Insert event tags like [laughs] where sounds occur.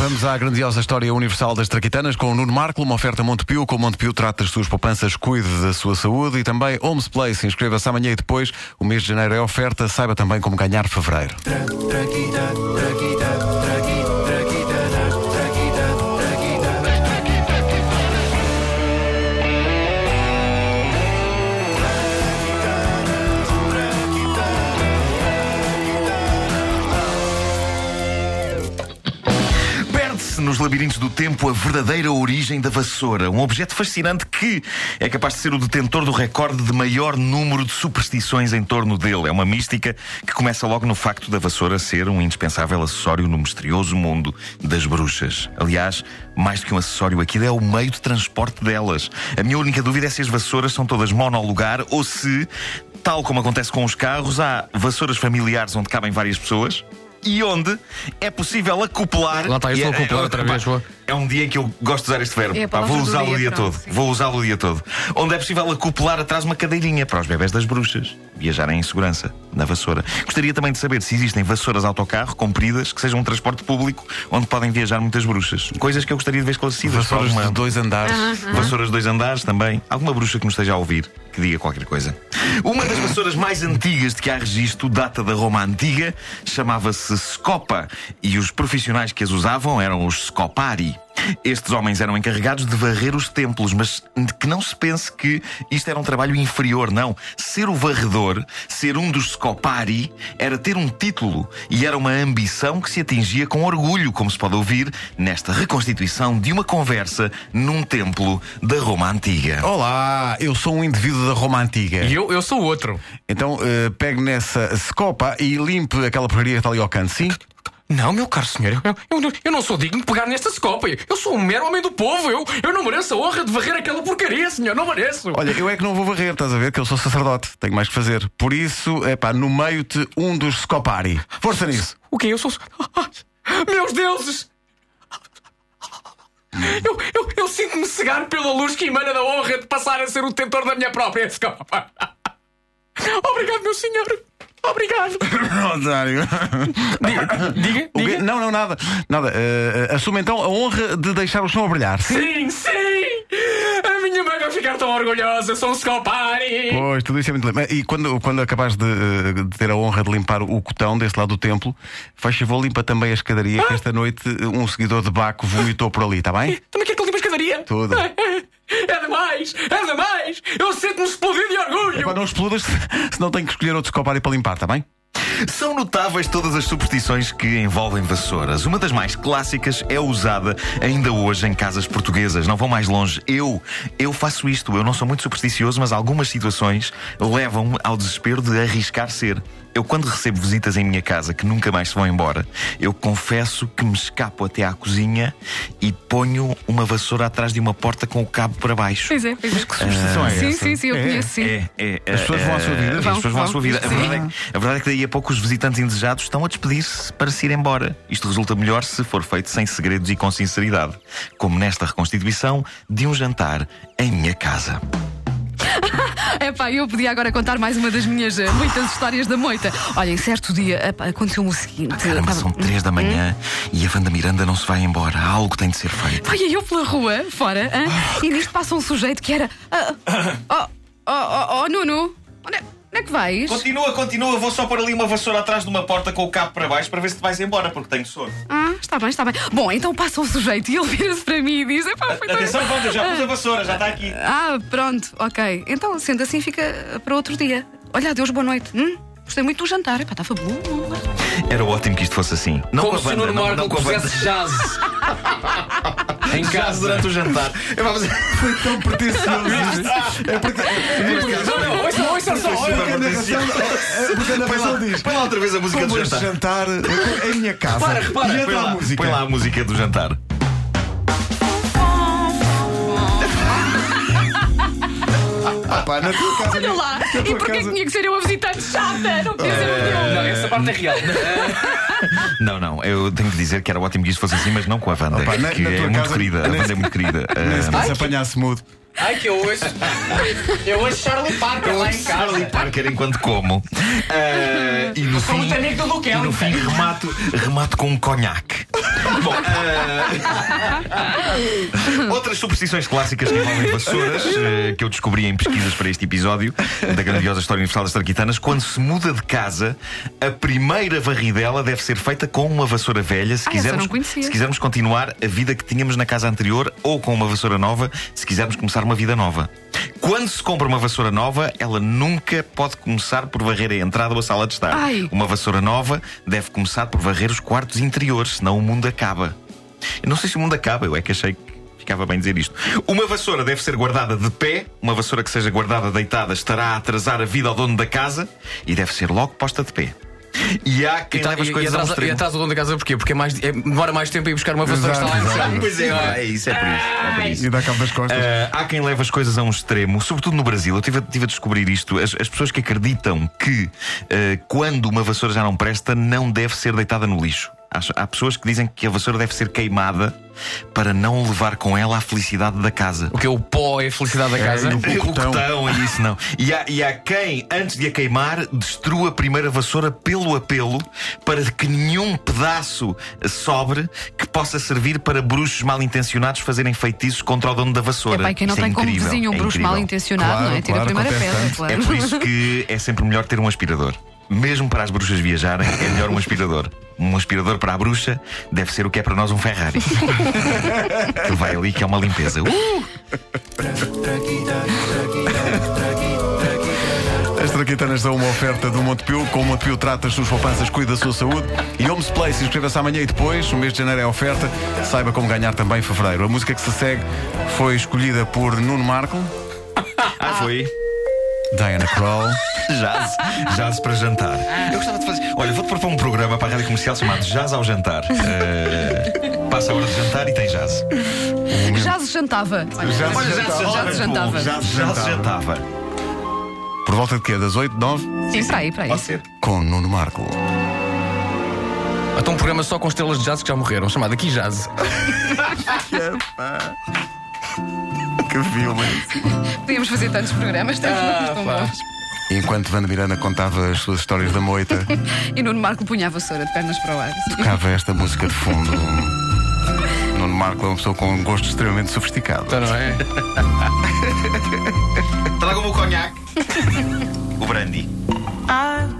Vamos à grandiosa história universal das traquitanas com o Nuno Marco, uma oferta Montepio. Com Montepio trata das suas poupanças, cuide da sua saúde e também Homes Place. Inscreva-se amanhã e depois. O mês de janeiro é oferta. Saiba também como ganhar fevereiro. Nos labirintos do tempo a verdadeira origem da vassoura. Um objeto fascinante que é capaz de ser o detentor do recorde de maior número de superstições em torno dele. É uma mística que começa logo no facto da vassoura ser um indispensável acessório no misterioso mundo das bruxas. Aliás, mais do que um acessório, aquilo é o meio de transporte delas. A minha única dúvida é se as vassouras são todas monolugar ou se, tal como acontece com os carros, há vassouras familiares onde cabem várias pessoas e onde é possível acoplar. Lá está, eu estou a é- acoplar é- outra pá, vez, boa. É um dia em que eu gosto de usar este verbo. É a Pá, vou usá-lo o dia, pronto, todo. sim. Vou usá-lo o dia todo. Onde é possível acoplar atrás uma cadeirinha para os bebés das bruxas viajarem em segurança na vassoura. Gostaria também de saber se existem vassouras autocarro compridas que sejam um transporte público onde podem viajar muitas bruxas. Coisas que eu gostaria de ver esclarecidas. Vassouras Alguma- de dois andares. Vassouras de dois andares também. Alguma bruxa que nos esteja a ouvir, que diga qualquer coisa. Uma das vassouras mais antigas de que há registro data da Roma Antiga, chamava-se Scopa, e os profissionais que as usavam eram os Scopari. Estes homens eram encarregados de varrer os templos, mas que não se pense que isto era um trabalho inferior, não. Ser o varredor, ser um dos Scopari, era ter um título e era uma ambição que se atingia com orgulho, como se pode ouvir nesta reconstituição de uma conversa num templo da Roma Antiga. Olá, eu sou um indivíduo da Roma Antiga. E eu, eu sou outro. Então eh, pegue nessa scopa e limpe aquela porcaria que está ali ao canto, sim? Não, meu caro senhor, eu, eu, não- eu não sou digno de pegar nesta scopa. Eu sou um mero homem do povo. Eu, eu não mereço a honra de varrer aquela porcaria, senhor. Não mereço. Olha, eu é que não vou varrer, estás a ver? Que eu sou sacerdote, tenho mais que fazer. Por isso, é pá, no meio-te um dos scopari. Força nisso. O quê? Eu sou. Ai, Meus deuses! Eu, eu, eu sinto-me cegar pela luz que emana da honra de passar a ser o detentor da minha própria escopa. [laughs] Obrigado, meu senhor. Obrigado. Otário. Diga, diga. O quê? diga. Não, não, nada. Nada. eh, eh, assume então a honra de deixar o chão a brilhar. Sim, sim! A minha mãe vai ficar tão orgulhosa. Sou um Scopari. Pois, tudo isso é muito lindo. E quando, quando acabares de, eh, de ter a honra de limpar o cotão desse lado do templo, faz favor, limpa também a escadaria, que esta noite eh, um seguidor de Baco vomitou por ali, está bem? Também quer que eu limpe a escadaria? Tudo. [laughs] É demais! É demais! Eu sinto-me explodido de orgulho! Epá, não explodas, senão tenho que escolher outro scopari para limpar, está bem? São notáveis todas as superstições que envolvem vassouras. Uma das mais clássicas é usada ainda hoje em casas portuguesas. Não vão mais longe. Eu, eu faço isto. Eu não sou muito supersticioso, mas algumas situações levam-me ao desespero de arriscar ser. Eu, quando recebo visitas em minha casa que nunca mais se vão embora, eu confesso que me escapo até à cozinha e ponho uma vassoura atrás de uma porta com o cabo para baixo. Pois é, pois é. Que superstição é Sim, essa? sim, sim, eu É. conheço, sim. É, é, As pessoas vão à sua vida? As Vão, pessoas vão à sua vida. A verdade, é, a verdade é que daí a pouco os visitantes indesejados estão a despedir-se para se ir embora. Isto resulta melhor se for feito sem segredos e com sinceridade. Como nesta reconstituição de um jantar em minha casa. É pá, eu podia agora contar mais uma das minhas eh, muitas histórias da moita. Olha, em certo dia epá, aconteceu-me o seguinte. Caramba, são três da manhã e a Wanda Miranda não se vai embora. Algo tem de ser feito. Vai eu pela rua, fora, hã? e nisto passa um sujeito que era. ah, Oh, oh, oh, oh, Nuno, onde é, onde é que vais? Continua, continua. Vou só pôr ali uma vassoura atrás de uma porta com o cabo para baixo para ver se te vais embora, porque tenho sono. Ah, está bem, está bem. Bom, então passa um sujeito e ele vira-se para mim e diz: Epá, foi tão- Atenção, Wanda, eu já pus a vassoura, já está aqui. Ah, pronto, ok. Então, sendo assim, fica para outro dia. Olha, adeus, boa noite. Hum? Gostei muito do jantar. Epá, está fabuloso. Era ótimo que isto fosse assim. Não Como com se a o Wanda, Nuno não, Marco não com a Wanda. pusesse jazz. [laughs] em casa. durante o jantar. Fazer- Foi tão pretencioso. é Não, não, ouça, ouça só. Foi porque a narração, é porque a Põe narração lá, diz. põe lá outra vez a música do jantar. jantar em minha casa. Repara, repara, e Põe a lá, música. põe lá a música do jantar. [laughs] Ah, pá, na tua casa. Olha lá. na E porquê que casa- tinha que ser eu a visitante chata? Não podia ser um eu. Não, essa parte é real. [laughs] Não, não, eu tenho que dizer que era ótimo que isto fosse assim, mas não com a Wanda. Opa, na- que na é tua muito casa- querida. A Wanda é muito querida. Nem Ah, se se apanhasse mudo. Ai, que eu ouço. Eu ouço Charlie Parker lá em casa. Charlie Parker enquanto como. Ah, e no Sou fim, muito amigo do Duque e no fim remato, remato com um conhaque. Bom, ah, [laughs] outras superstições clássicas que envolvem vassouras [laughs] eh, que eu descobri em pesquisas para este episódio da grandiosa História Universal das Traquitanas. Quando se muda de casa, a primeira varridela deve ser feita com uma vassoura velha se Ah, quisermos, se quisermos continuar a vida que tínhamos na casa anterior ou com uma vassoura nova se quisermos começar uma vida nova. Quando se compra uma vassoura nova, ela nunca pode começar por varrer a entrada ou a sala de estar. Ai. Uma vassoura nova deve começar por varrer os quartos interiores, senão o mundo acaba. Eu não sei se o mundo acaba, eu é que achei que ficava bem dizer isto. Uma vassoura deve ser guardada de pé, uma vassoura que seja guardada deitada estará a atrasar a vida ao dono da casa e deve ser logo posta de pé. E há quem E, tá- leva as e, e coisas a um atrás, e extremo. atrás do dono da casa porquê? Porque é mais, é- demora mais tempo a ir buscar uma vassoura que está lá em cima. Pois é, é isso, é por isso. É por isso. E dá cabo das costas. Ah, há quem leve as coisas a um extremo, sobretudo no Brasil. Eu tive, a- tive a descobrir isto. As, as pessoas que acreditam que ah, quando uma vassoura já não presta, não deve ser deitada no lixo. Há, pessoas que dizem que a vassoura deve ser queimada para não levar com ela a felicidade da casa. O que é o pó é a felicidade da casa? e o cotão e isso não. E há, e há quem, antes de a queimar, destrua a primeira vassoura pelo apelo para que nenhum pedaço sobre que possa servir para bruxos mal intencionados fazerem feitiços contra o dono da É vassoura. pai, quem não Isso é tem como incrível, vizinho um é bruxo incrível. mal intencionado, Claro, não é? Tira claro, a primeira pedra, claro. É por isso que é sempre melhor ter um aspirador. Mesmo para as bruxas viajarem, é melhor um aspirador. Um aspirador para a bruxa deve ser o que é para nós um Ferrari. [laughs] que vai ali que é uma limpeza. Uh! As traquitanas dão uma oferta do Montepio. Com o Montepio trata as suas poupanças, cuida da sua saúde. E Homes Place, inscreva-se amanhã e depois. O mês de janeiro é oferta. Saiba como ganhar também em fevereiro. A música que se segue foi escolhida por Nuno Marco, Ah, foi. Diana Kroll. Jazz, jazz para jantar. Eu gostava de fazer. Olha, vou-te propor um programa para a rádio comercial chamado Jazz ao Jantar. Eh, passa a hora de jantar e tem jazz. Já se jantava. Olha, Já se olha, jantava. já se jantava. Já se jantava. Por volta de quê? Das 8, 9? Sim, para aí, para aí. Pode ser. Com Nuno Marco. Então um programa só com estrelas de jazz que já morreram, chamado Aqui Jazz. [laughs] Que filme. Podíamos fazer tantos programas, temos Ah, tão pá. bons. Enquanto Vanda Miranda contava as suas histórias da moita, [laughs] E Nuno Marco punha a vassoura de pernas para o ar. tocava esta música de fundo. Nuno Marco é uma pessoa com um gosto extremamente sofisticado. Então não é? Traga-me o conhaque. o brandy. I've got